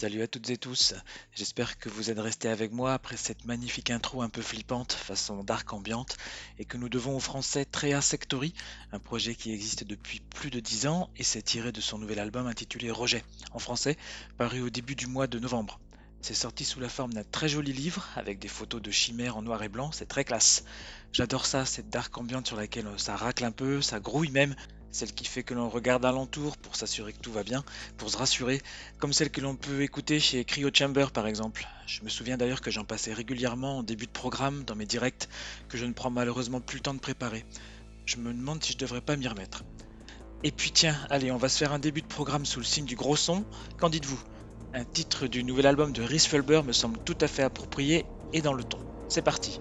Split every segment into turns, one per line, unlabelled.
Salut à toutes et tous, j'espère que vous êtes restés avec moi après cette magnifique intro un peu flippante façon dark ambiante et que nous devons au français Trea Sectory, un projet qui existe depuis plus de 10 ans et s'est tiré de son nouvel album intitulé Rejet, en français, paru au début du mois de novembre. C'est sorti sous la forme d'un très joli livre avec des photos de chimères en noir et blanc, c'est très classe. J'adore ça, cette dark ambiante sur laquelle ça racle un peu, ça grouille même, celle qui fait que l'on regarde alentour pour s'assurer que tout va bien, pour se rassurer, comme celle que l'on peut écouter chez Cryo Chamber par exemple. Je me souviens d'ailleurs que j'en passais régulièrement en début de programme dans mes directs, que je ne prends malheureusement plus le temps de préparer. Je me demande si je devrais pas m'y remettre. Et puis tiens, allez, on va se faire un début de programme sous le signe du gros son. Qu'en dites-vous? Un titre du nouvel album de Rhys Fulber me semble tout à fait approprié et dans le ton. C'est parti.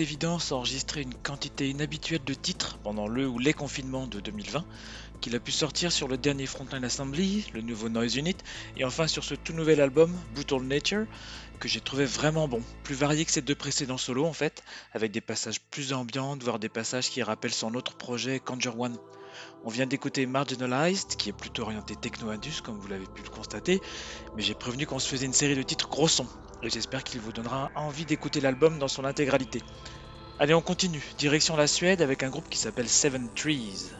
Toute évidence enregistré une quantité inhabituelle de titres pendant le ou les confinements de 2020, qu'il a pu sortir sur le dernier Frontline Assembly, le nouveau Noise Unit, et enfin sur ce tout nouvel album, Brutal Nature, que j'ai trouvé vraiment bon, plus varié que ses deux précédents solos en fait, avec des passages plus ambiants, voire des passages qui rappellent son autre projet Conjure One. On vient d'écouter Marginalized, qui est plutôt orienté techno-indus, comme vous l'avez pu le constater, mais j'ai prévenu qu'on se faisait une série de titres gros sons, et j'espère qu'il vous donnera envie d'écouter l'album dans son intégralité. Allez, on continue, direction la Suède avec un groupe qui s'appelle Seven Trees.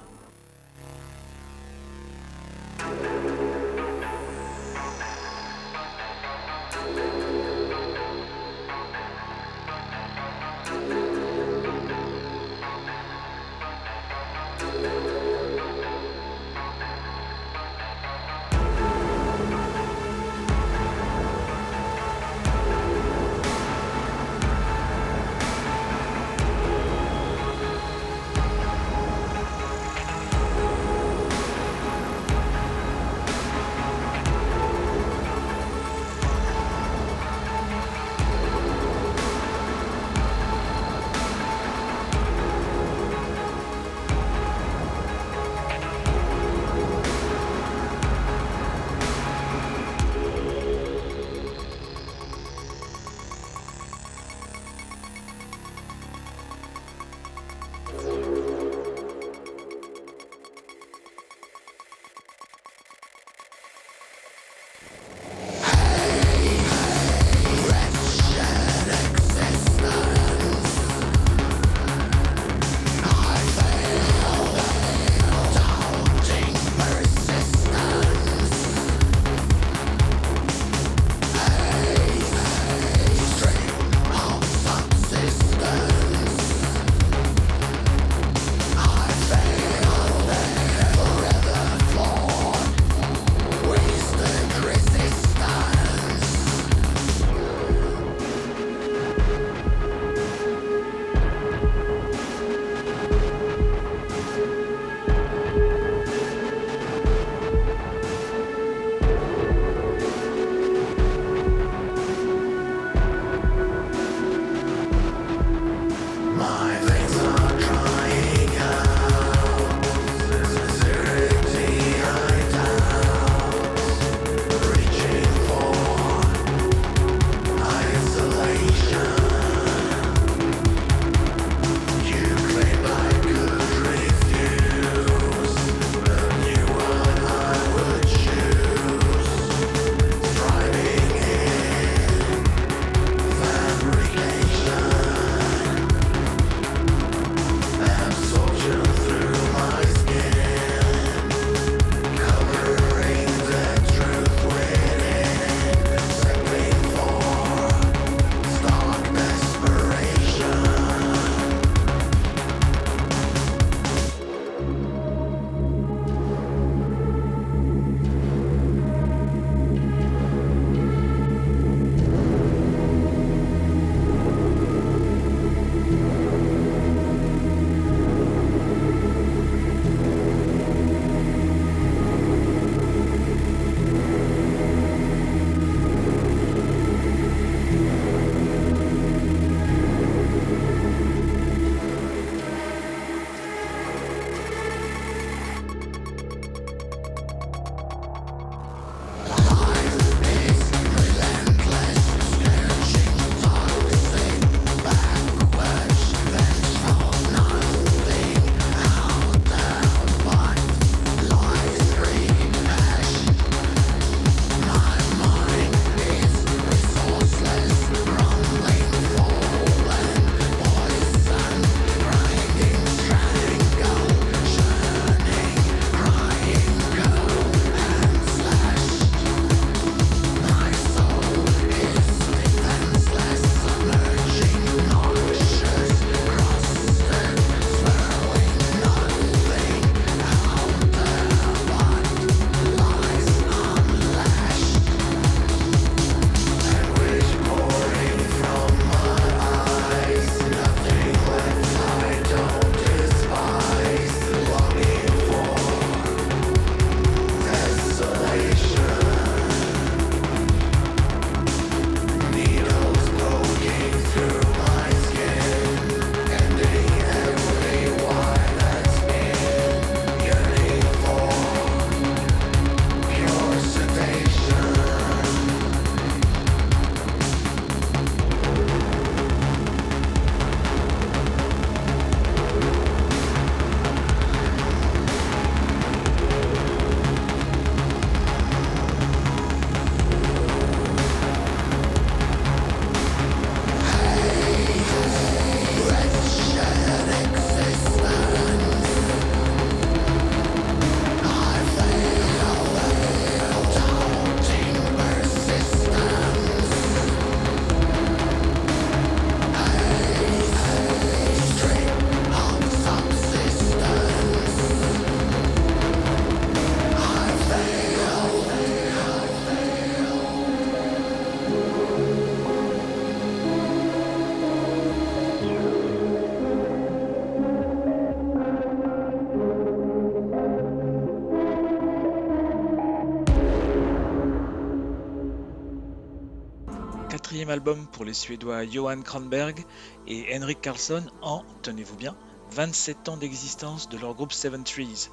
Album pour les Suédois Johan Kronberg et Henrik Karlsson en, tenez-vous bien, 27 ans d'existence de leur groupe Seven Trees.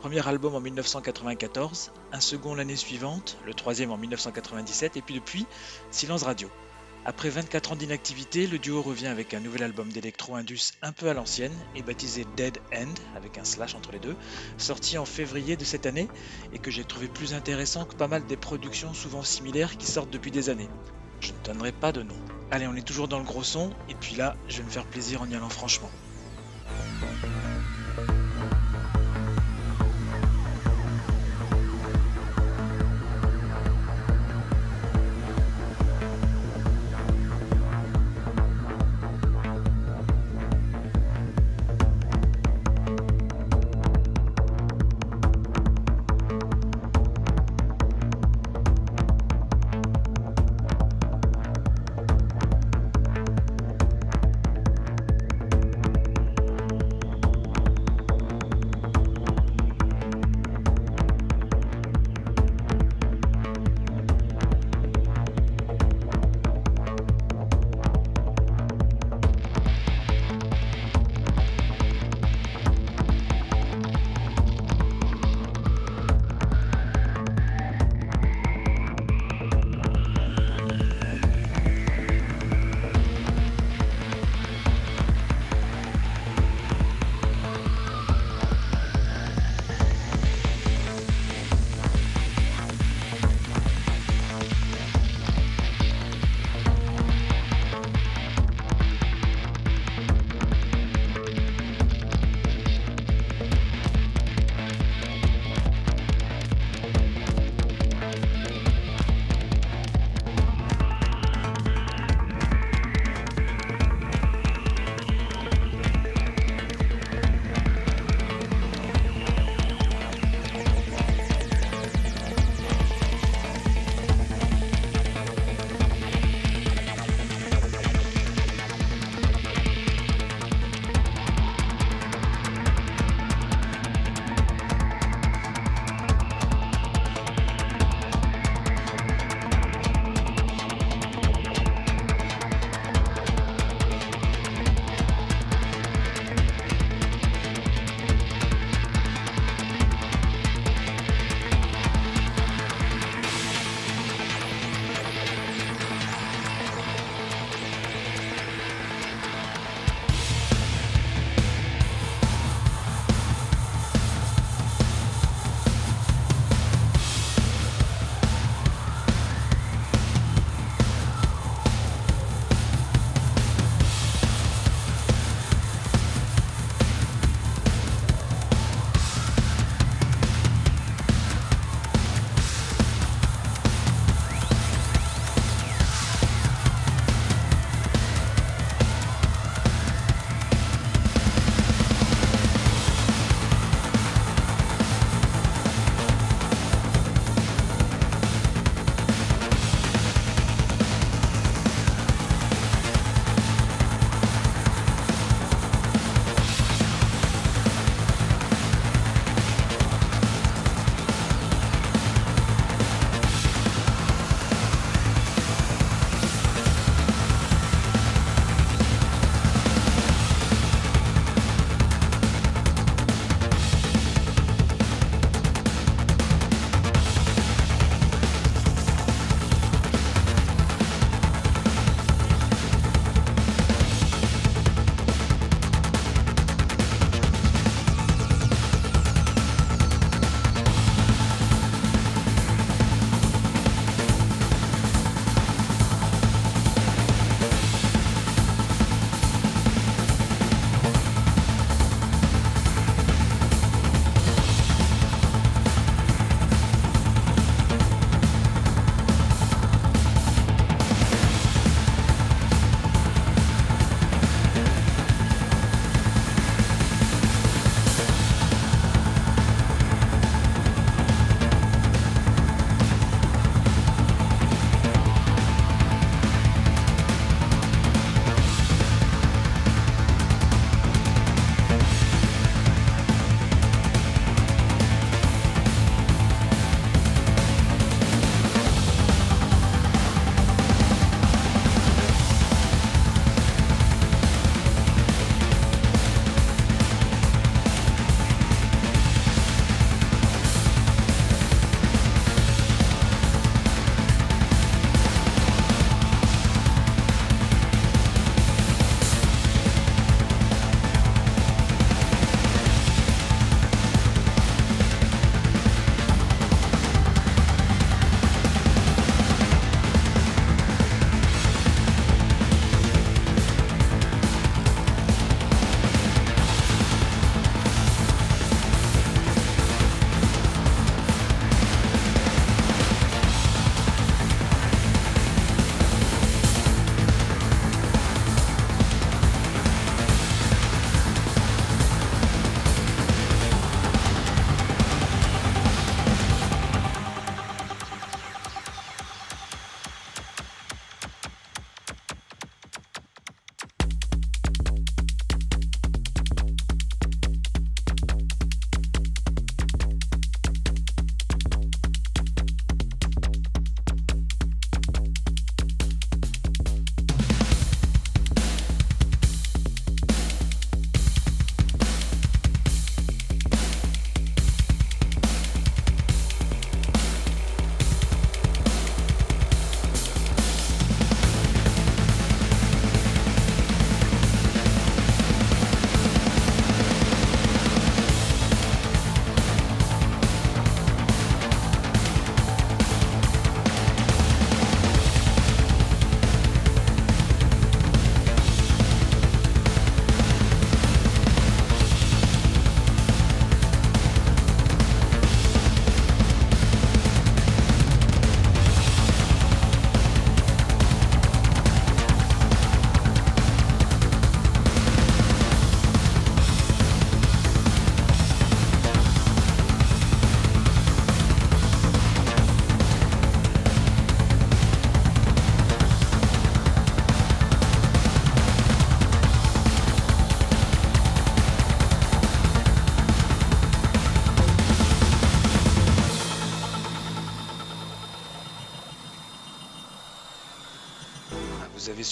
Premier album en 1994, un second l'année suivante, le troisième en 1997 et puis depuis, Silence Radio. Après 24 ans d'inactivité, le duo revient avec un nouvel album d'électro-indus un peu à l'ancienne et baptisé Dead End, avec un slash entre les deux, sorti en février de cette année et que j'ai trouvé plus intéressant que pas mal des productions souvent similaires qui sortent depuis des années. Je ne donnerai pas de nom. Allez, on est toujours dans le gros son, et puis là, je vais me faire plaisir en y allant franchement.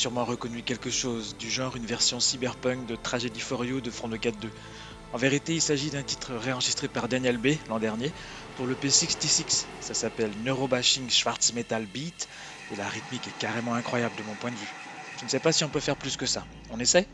Sûrement reconnu quelque chose, du genre une version cyberpunk de Tragedy for You de Front 4 2. En vérité, il s'agit d'un titre réenregistré par Daniel B l'an dernier pour le P66. Ça s'appelle Neurobashing Schwarz Metal Beat et la rythmique est carrément incroyable de mon point de vue. Je ne sais pas si on peut faire plus que ça. On essaie?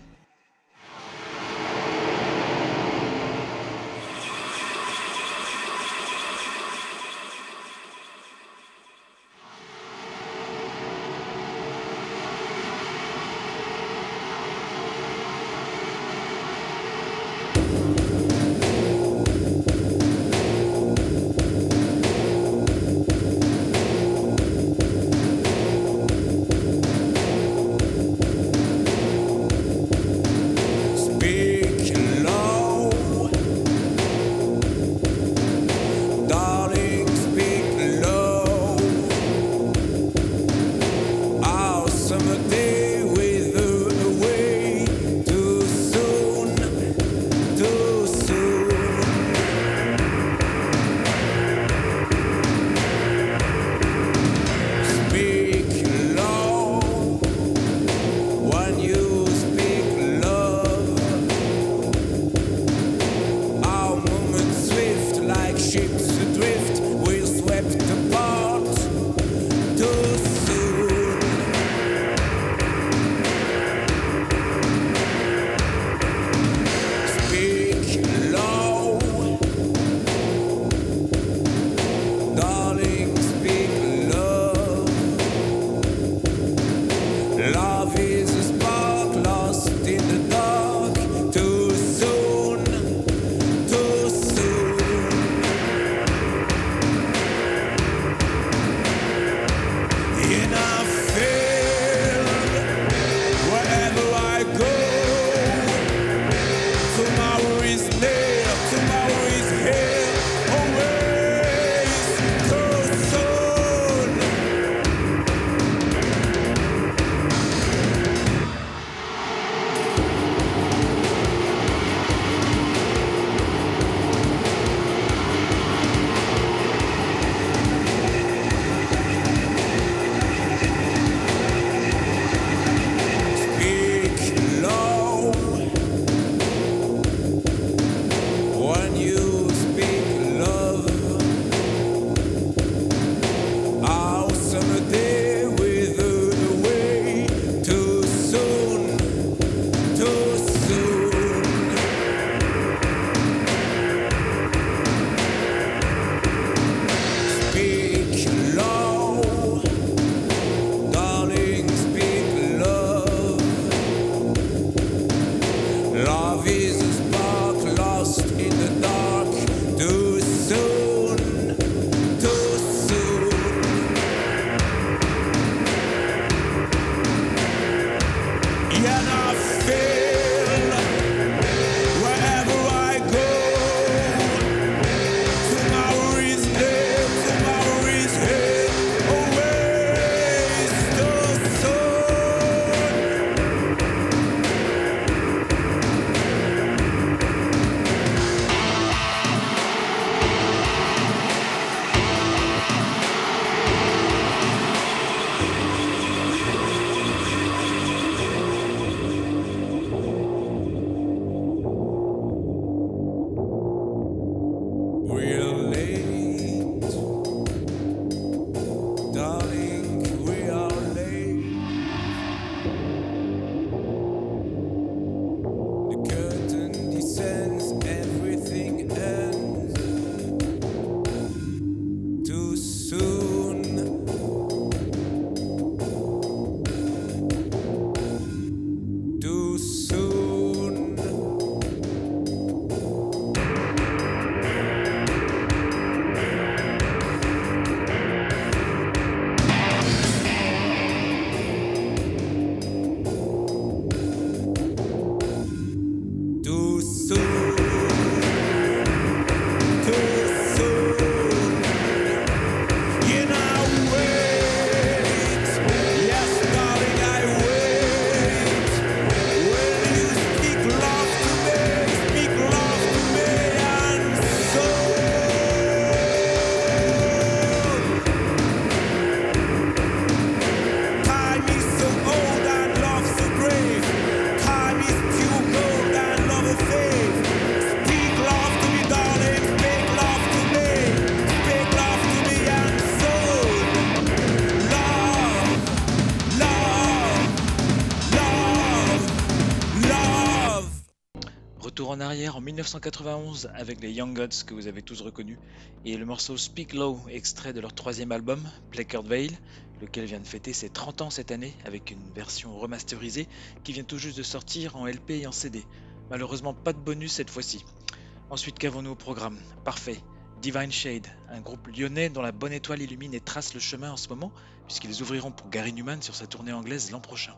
1991 avec les Young Gods que vous avez tous reconnus et le morceau Speak Low, extrait de leur troisième album, Placard Veil, lequel vient de fêter ses 30 ans cette année avec une version remasterisée qui vient tout juste de sortir en LP et en CD. Malheureusement pas de bonus cette fois-ci. Ensuite qu'avons-nous au programme? Parfait. Divine Shade, un groupe lyonnais dont la bonne étoile illumine et trace le chemin en ce moment, puisqu'ils ouvriront pour Gary Newman sur sa tournée anglaise l'an prochain.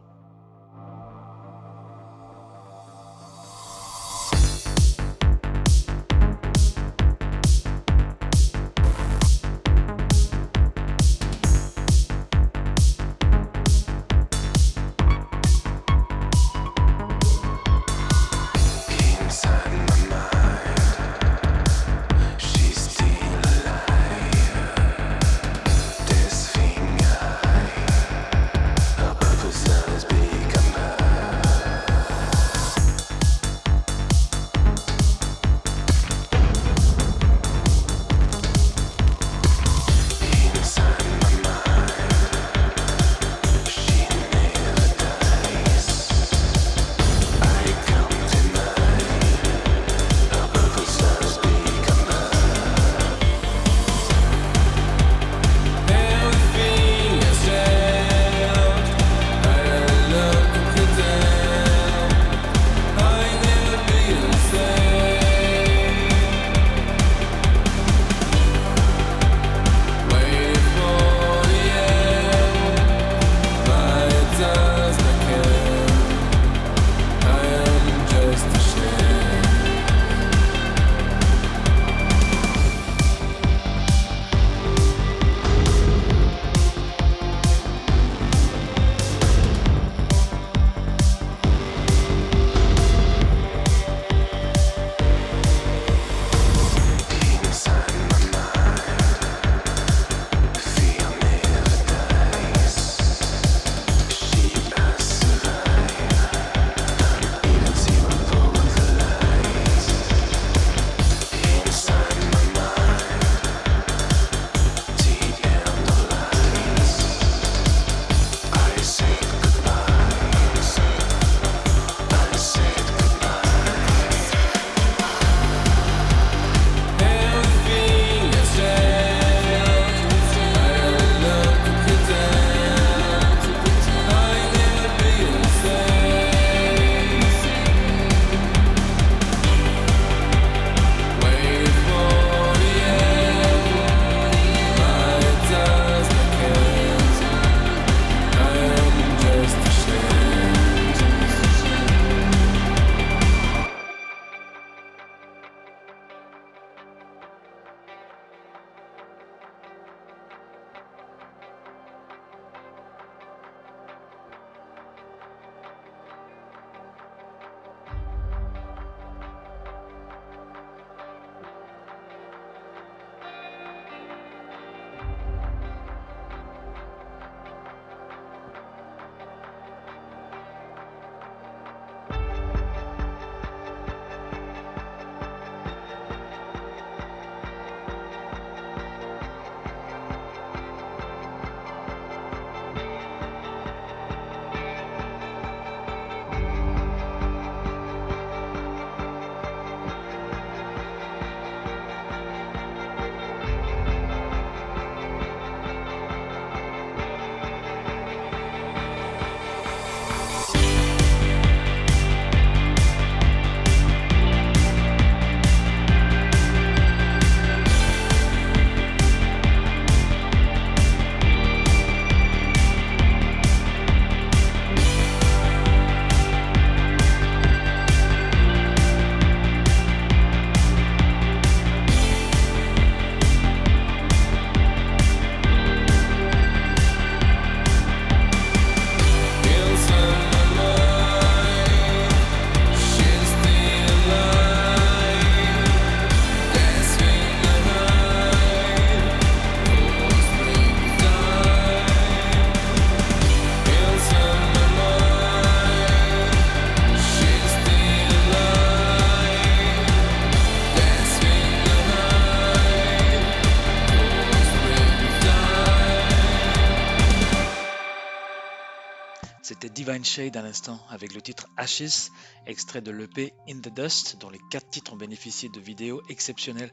Shade à l'instant avec le titre Ashes, extrait de l'EP In the Dust, dont les quatre titres ont bénéficié de vidéos exceptionnelles.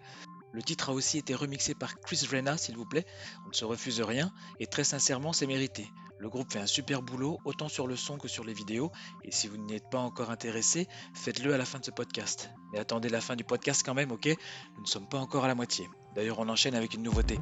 Le titre a aussi été remixé par Chris Rena, s'il vous plaît, on ne se refuse rien, et très sincèrement, c'est mérité. Le groupe fait un super boulot, autant sur le son que sur les vidéos, et si vous n'y êtes pas encore intéressé, faites-le à la fin de ce podcast. Mais attendez la fin du podcast quand même, ok? Nous ne sommes pas encore à la moitié. D'ailleurs, on enchaîne avec une nouveauté.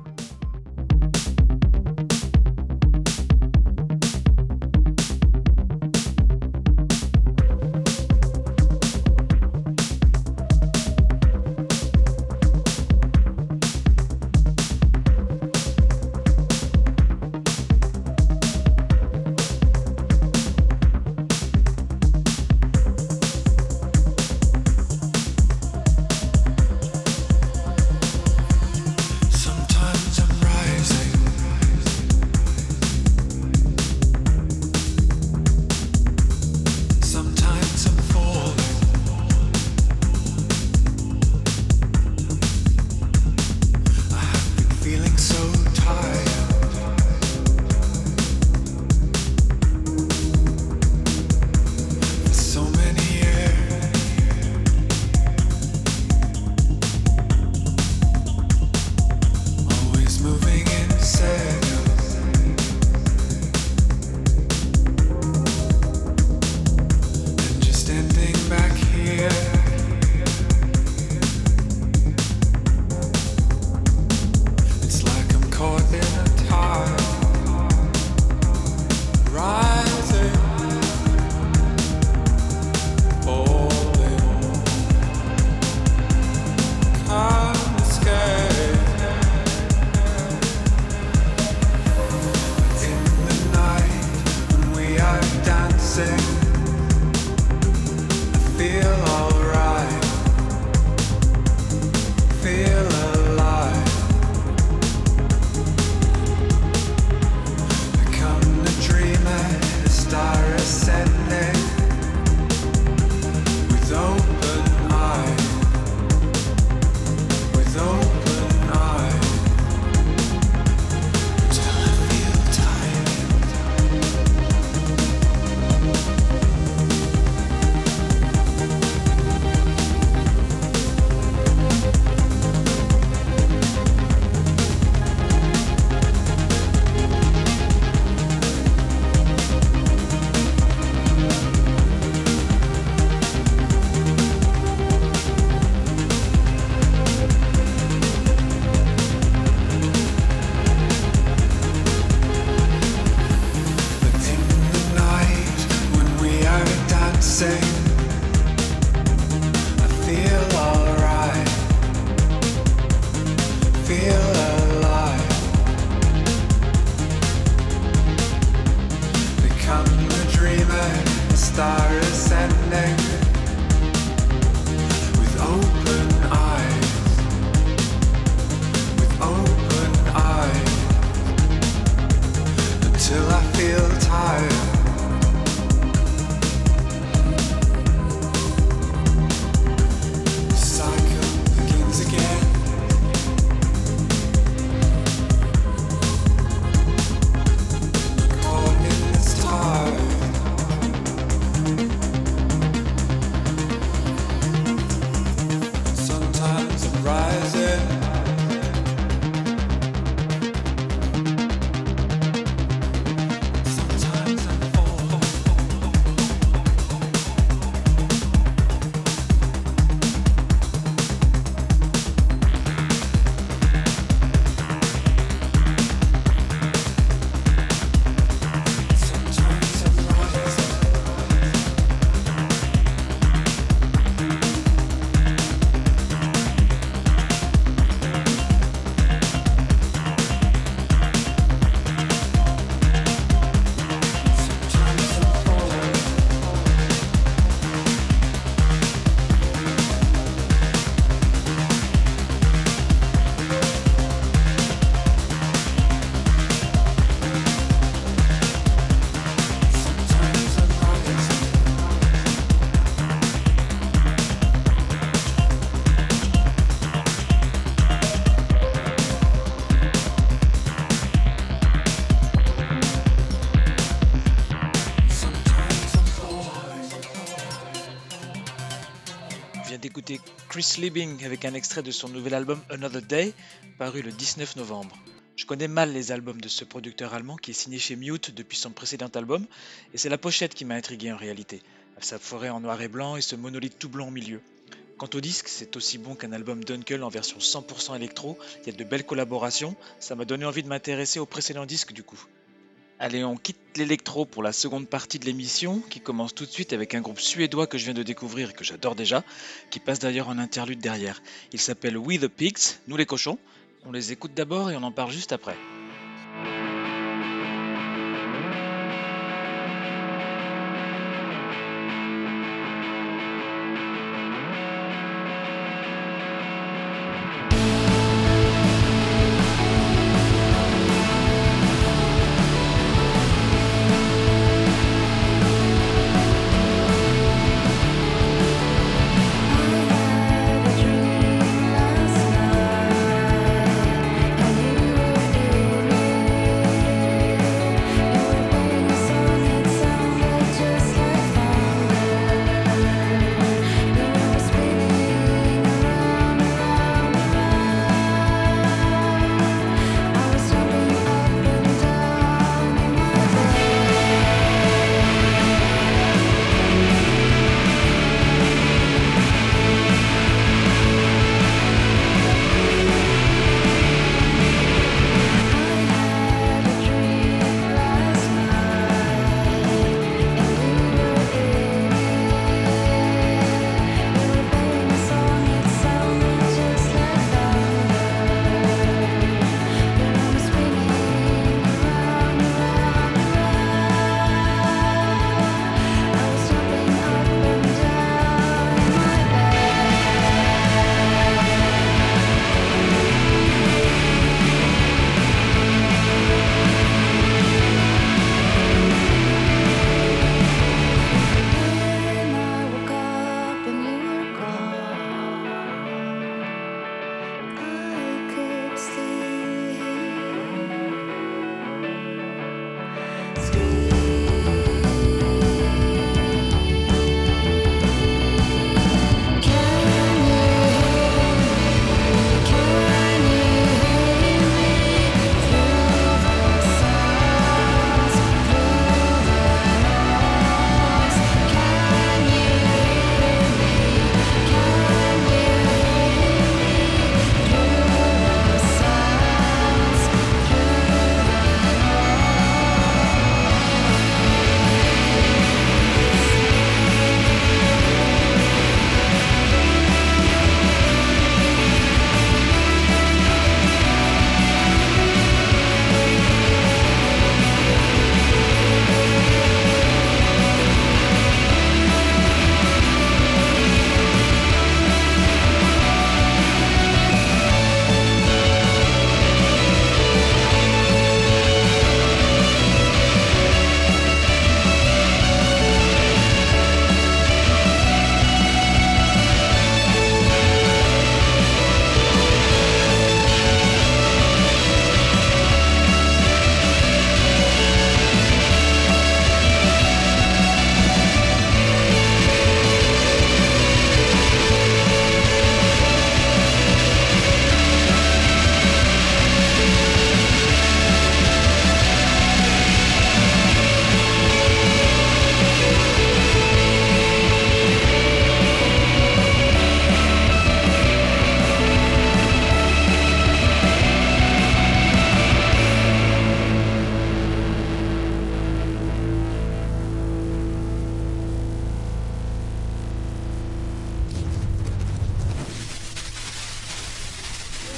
Chris Liebing avec un extrait de son nouvel album Another Day, paru le 19 novembre. Je connais mal les albums de ce producteur allemand qui est signé chez Mute depuis son précédent album, et c'est la pochette qui m'a intrigué en réalité. Sa forêt en noir et blanc et ce monolithe tout blanc au milieu. Quant au disque, c'est aussi bon qu'un album Dunkel en version 100% électro, il y a de belles collaborations, ça m'a donné envie de m'intéresser au précédent disque du coup. Allez, on quitte l'électro pour la seconde partie de l'émission, qui commence tout de suite avec un groupe suédois que je viens de découvrir et que j'adore déjà, qui passe d'ailleurs en interlude derrière. Il s'appelle We the Pigs, nous les cochons. On les écoute d'abord et on en parle juste après.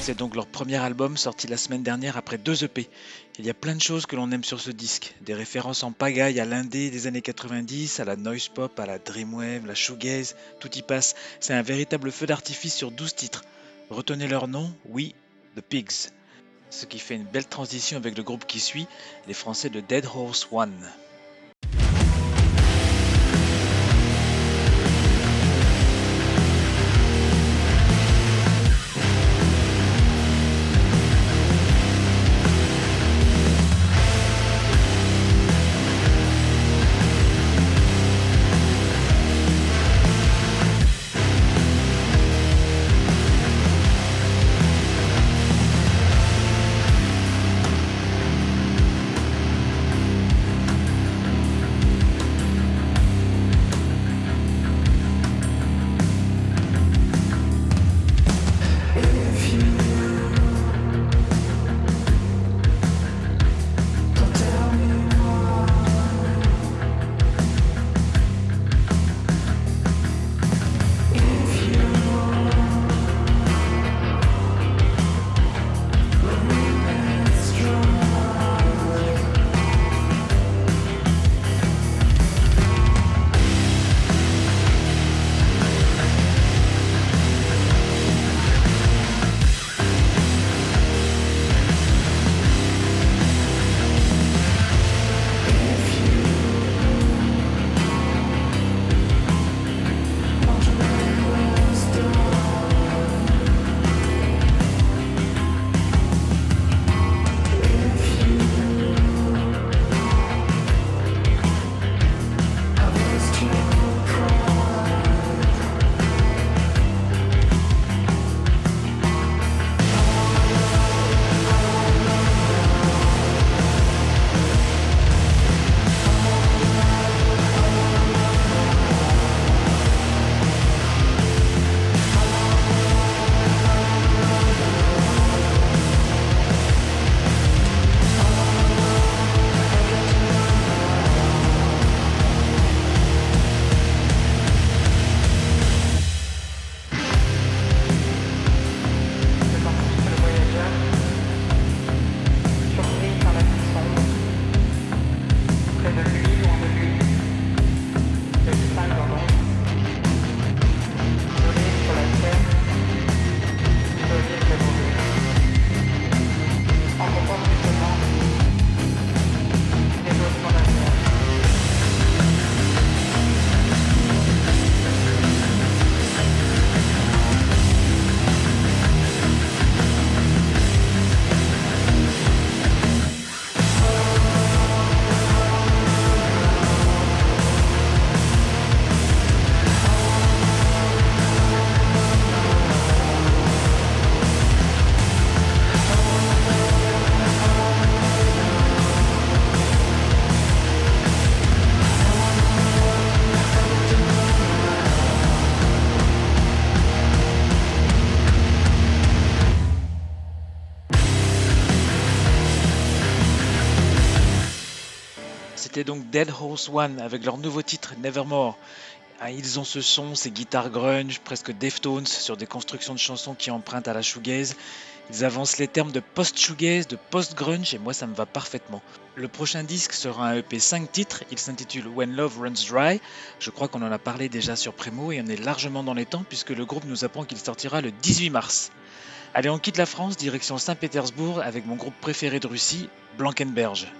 C'est donc leur premier album sorti la semaine dernière après deux EP. Il y a plein de choses que l'on aime sur ce disque. Des références en pagaille à l'indé des années 90, à la noise pop, à la dreamwave, la shoegaze, tout y passe. C'est un véritable feu d'artifice sur 12 titres. Retenez leur nom, oui, The Pigs. Ce qui fait une belle transition avec le groupe qui suit, les Français de Dead Horse One.
C'était donc Dead Horse One avec leur nouveau titre Nevermore. Ah, ils ont ce son, ces guitares grunge, presque Deftones, sur des constructions de chansons qui empruntent à la shoegaze. Ils avancent les termes de post-shoegaze, de post-grunge, et moi ça me va parfaitement. Le prochain disque sera un EP 5 titres, il s'intitule When Love Runs Dry. Je crois qu'on en a parlé déjà sur Primo et on est largement dans les temps puisque le groupe nous apprend qu'il sortira le 18 mars. Allez, on quitte la France, direction Saint-Pétersbourg avec mon groupe préféré de Russie, Blankenberge.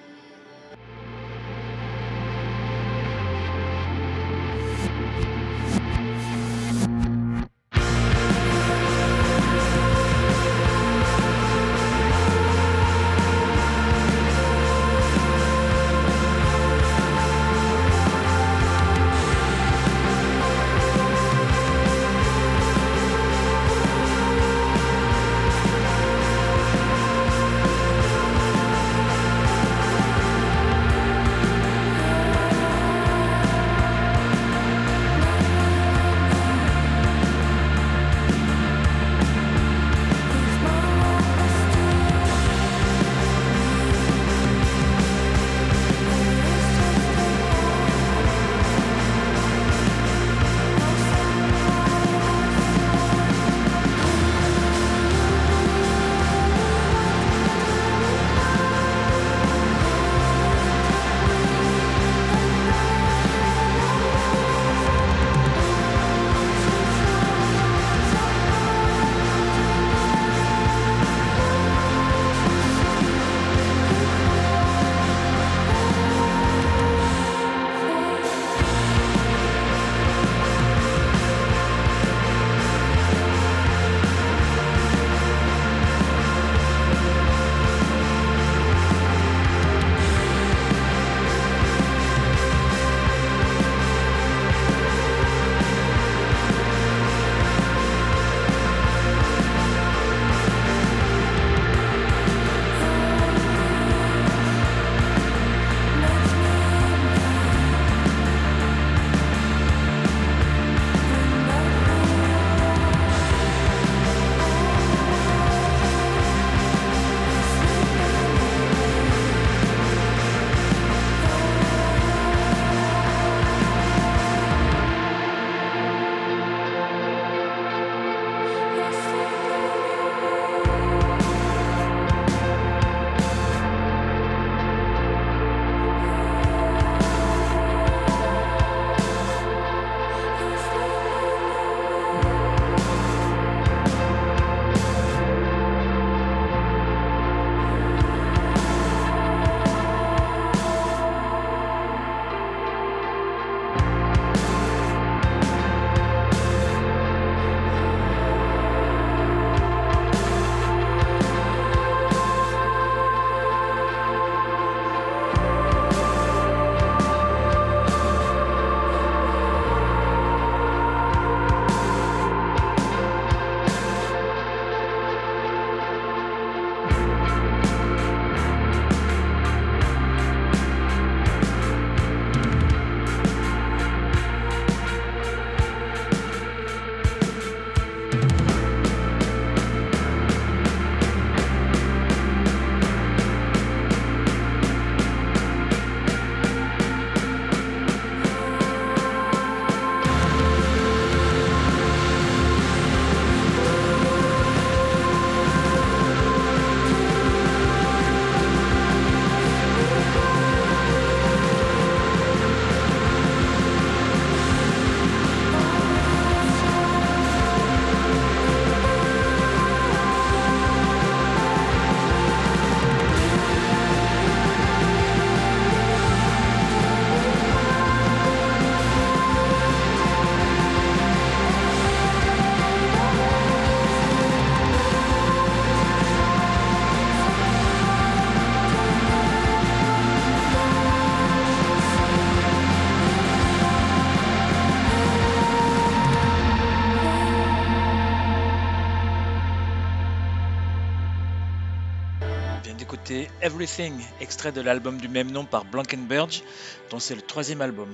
Everything, extrait de l'album du même nom par Blankenberge, dont c'est le troisième album.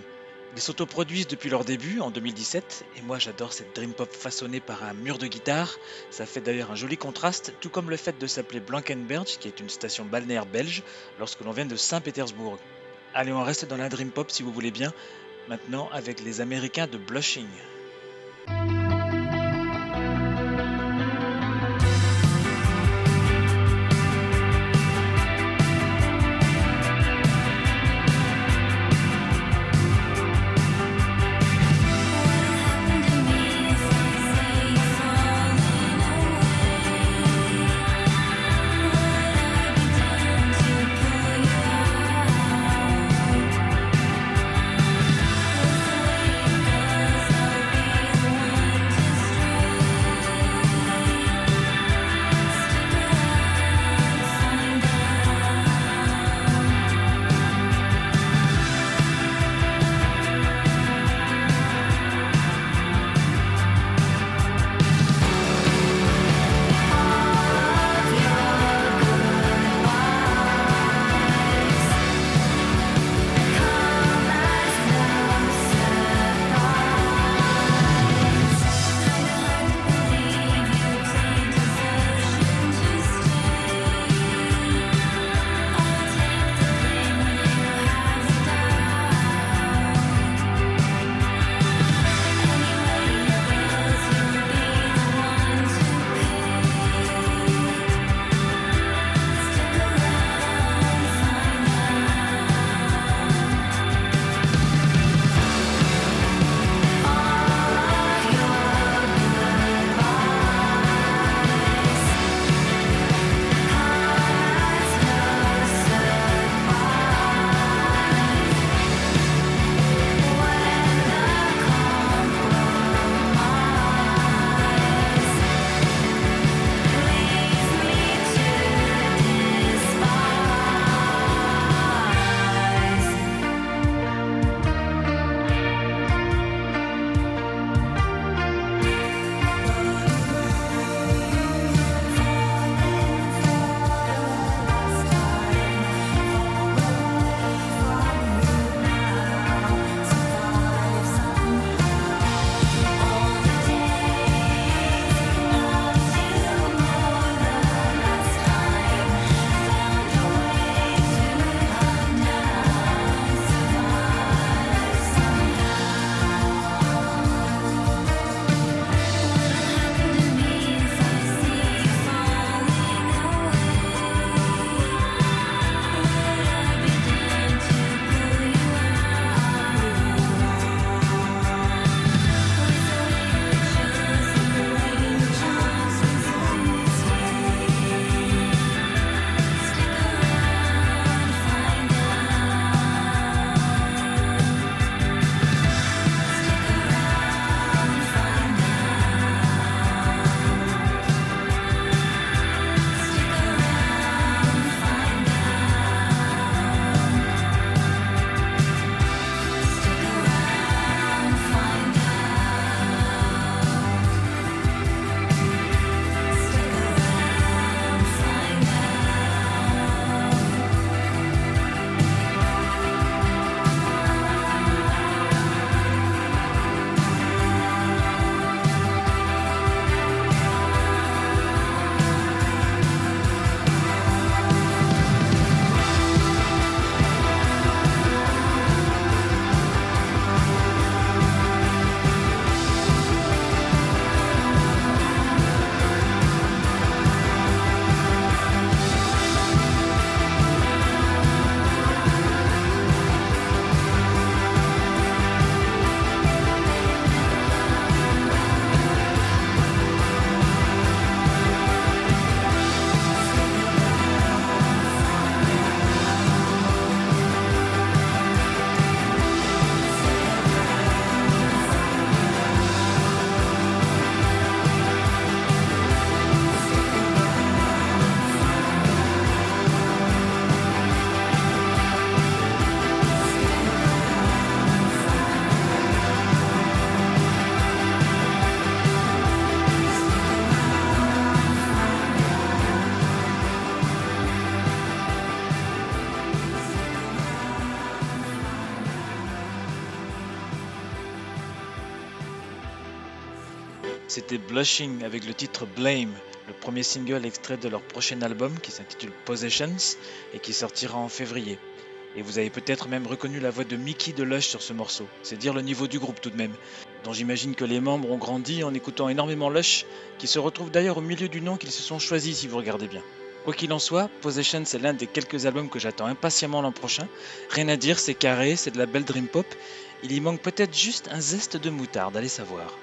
Ils s'autoproduisent depuis leur début en 2017 et moi j'adore cette dream pop façonnée par un mur de guitare. Ça fait d'ailleurs un joli contraste, tout comme le fait de s'appeler Blankenberge, qui est une station balnéaire belge, lorsque l'on vient de Saint-Pétersbourg.
Allez, on reste dans la Dream Pop si vous voulez bien, maintenant avec les Américains de Blushing. C'était Blushing avec le titre Blame, le premier single extrait de leur prochain album qui s'intitule Possessions et qui sortira en février. Et vous avez peut-être même reconnu la voix de Mickey de Lush sur ce morceau. C'est dire le niveau du groupe tout de même, dont j'imagine que les membres ont grandi en écoutant énormément Lush, qui se retrouve d'ailleurs au milieu du nom qu'ils se sont choisis si vous regardez bien. Quoi qu'il en soit, Possession c'est l'un des quelques albums que j'attends impatiemment l'an prochain. Rien à dire, c'est carré, c'est de la belle dream pop. Il y manque peut-être juste un zeste de moutarde, allez savoir.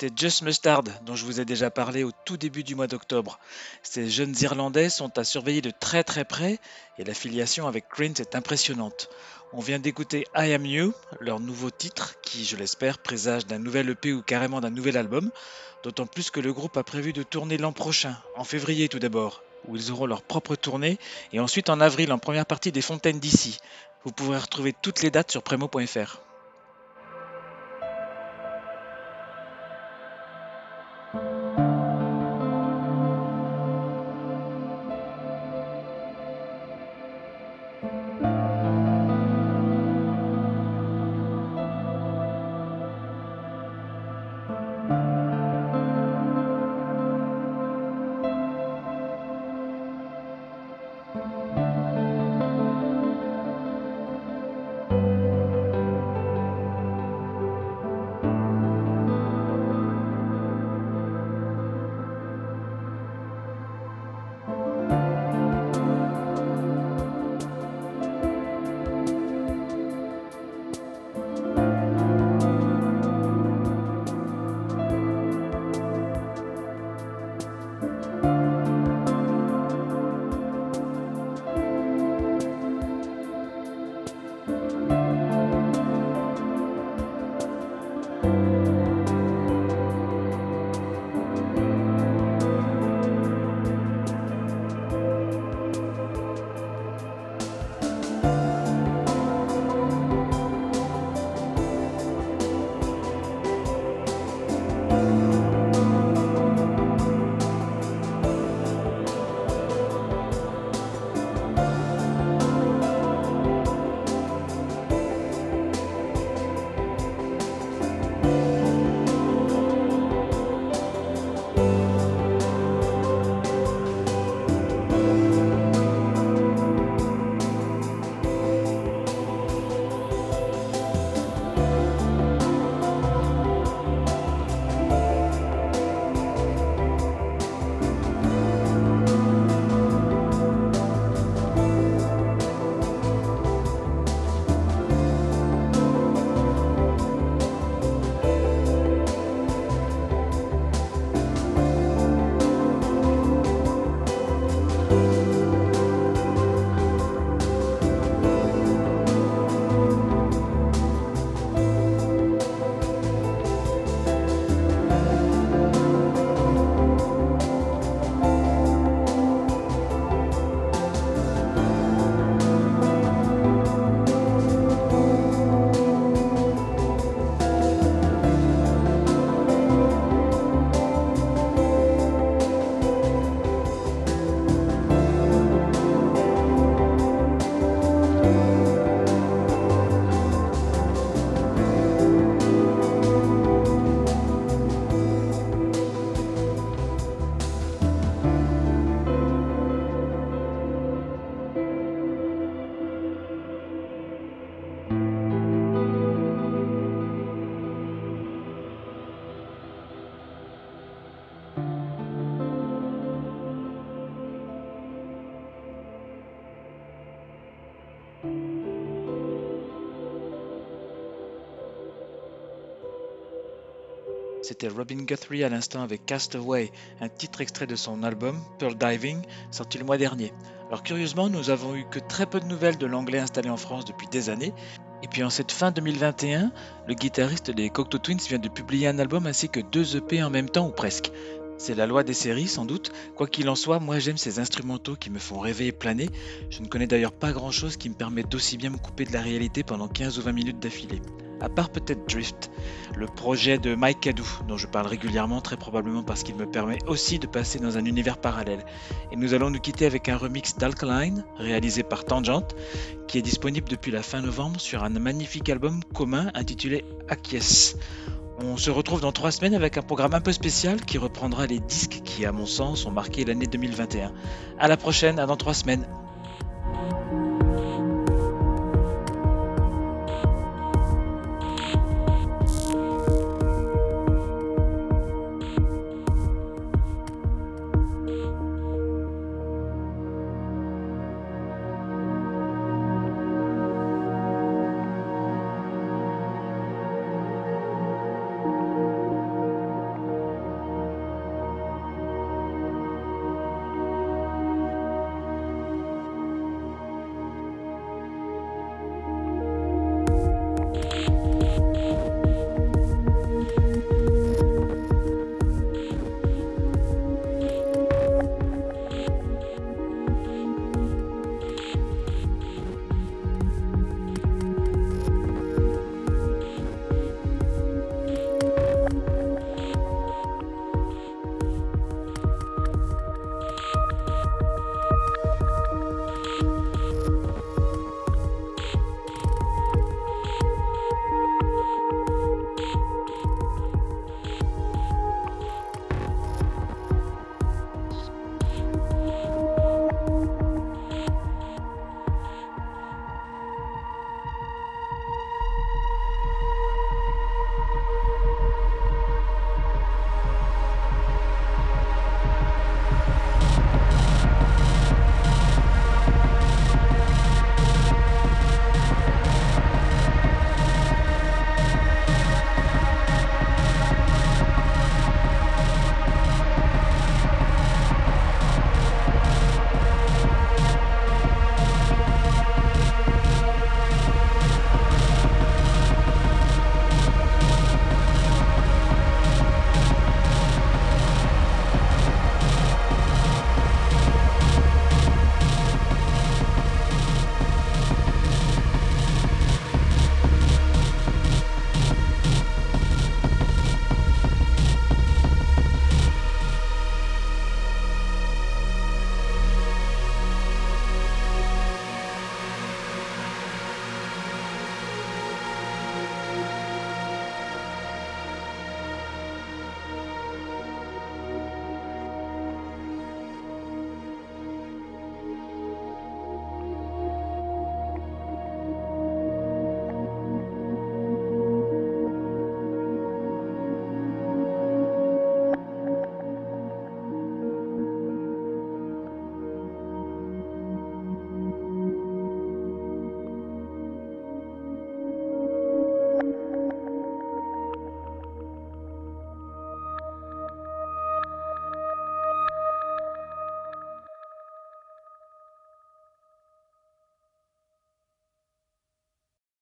C'était Just Mustard, dont je vous ai déjà parlé au tout début du mois d'octobre. Ces jeunes Irlandais sont à surveiller de très très près et l'affiliation avec Grint est impressionnante. On vient d'écouter I Am You, leur nouveau titre, qui, je l'espère, présage d'un nouvel EP ou carrément d'un nouvel album, d'autant plus que le groupe a prévu de tourner l'an prochain, en février tout d'abord, où ils auront leur propre tournée, et ensuite en avril en première partie des Fontaines d'ici. Vous pourrez retrouver toutes les dates sur premo.fr.
Robin Guthrie à l'instant avec Castaway, un titre extrait de son album Pearl Diving, sorti le mois dernier. Alors curieusement, nous avons eu que très peu de nouvelles de l'anglais installé en France depuis des années. Et puis en cette fin 2021, le guitariste des Cocteau Twins vient de publier un album ainsi que deux EP en même temps ou presque. C'est la loi des séries sans doute. Quoi qu'il en soit, moi j'aime ces instrumentaux qui me font rêver et planer. Je ne connais d'ailleurs pas grand chose qui me permette d'aussi bien me couper de la réalité pendant 15 ou 20 minutes d'affilée à part peut-être Drift, le projet de Mike Cadou, dont je parle régulièrement, très probablement parce qu'il me permet aussi de passer dans un univers parallèle. Et nous allons nous quitter avec un remix d'Alkaline, réalisé par Tangent, qui est disponible depuis la fin novembre sur un magnifique album commun intitulé Acquiesce. On se retrouve dans trois semaines avec un programme un peu spécial qui reprendra les disques qui, à mon sens, ont marqué l'année 2021. À la prochaine, à dans trois semaines.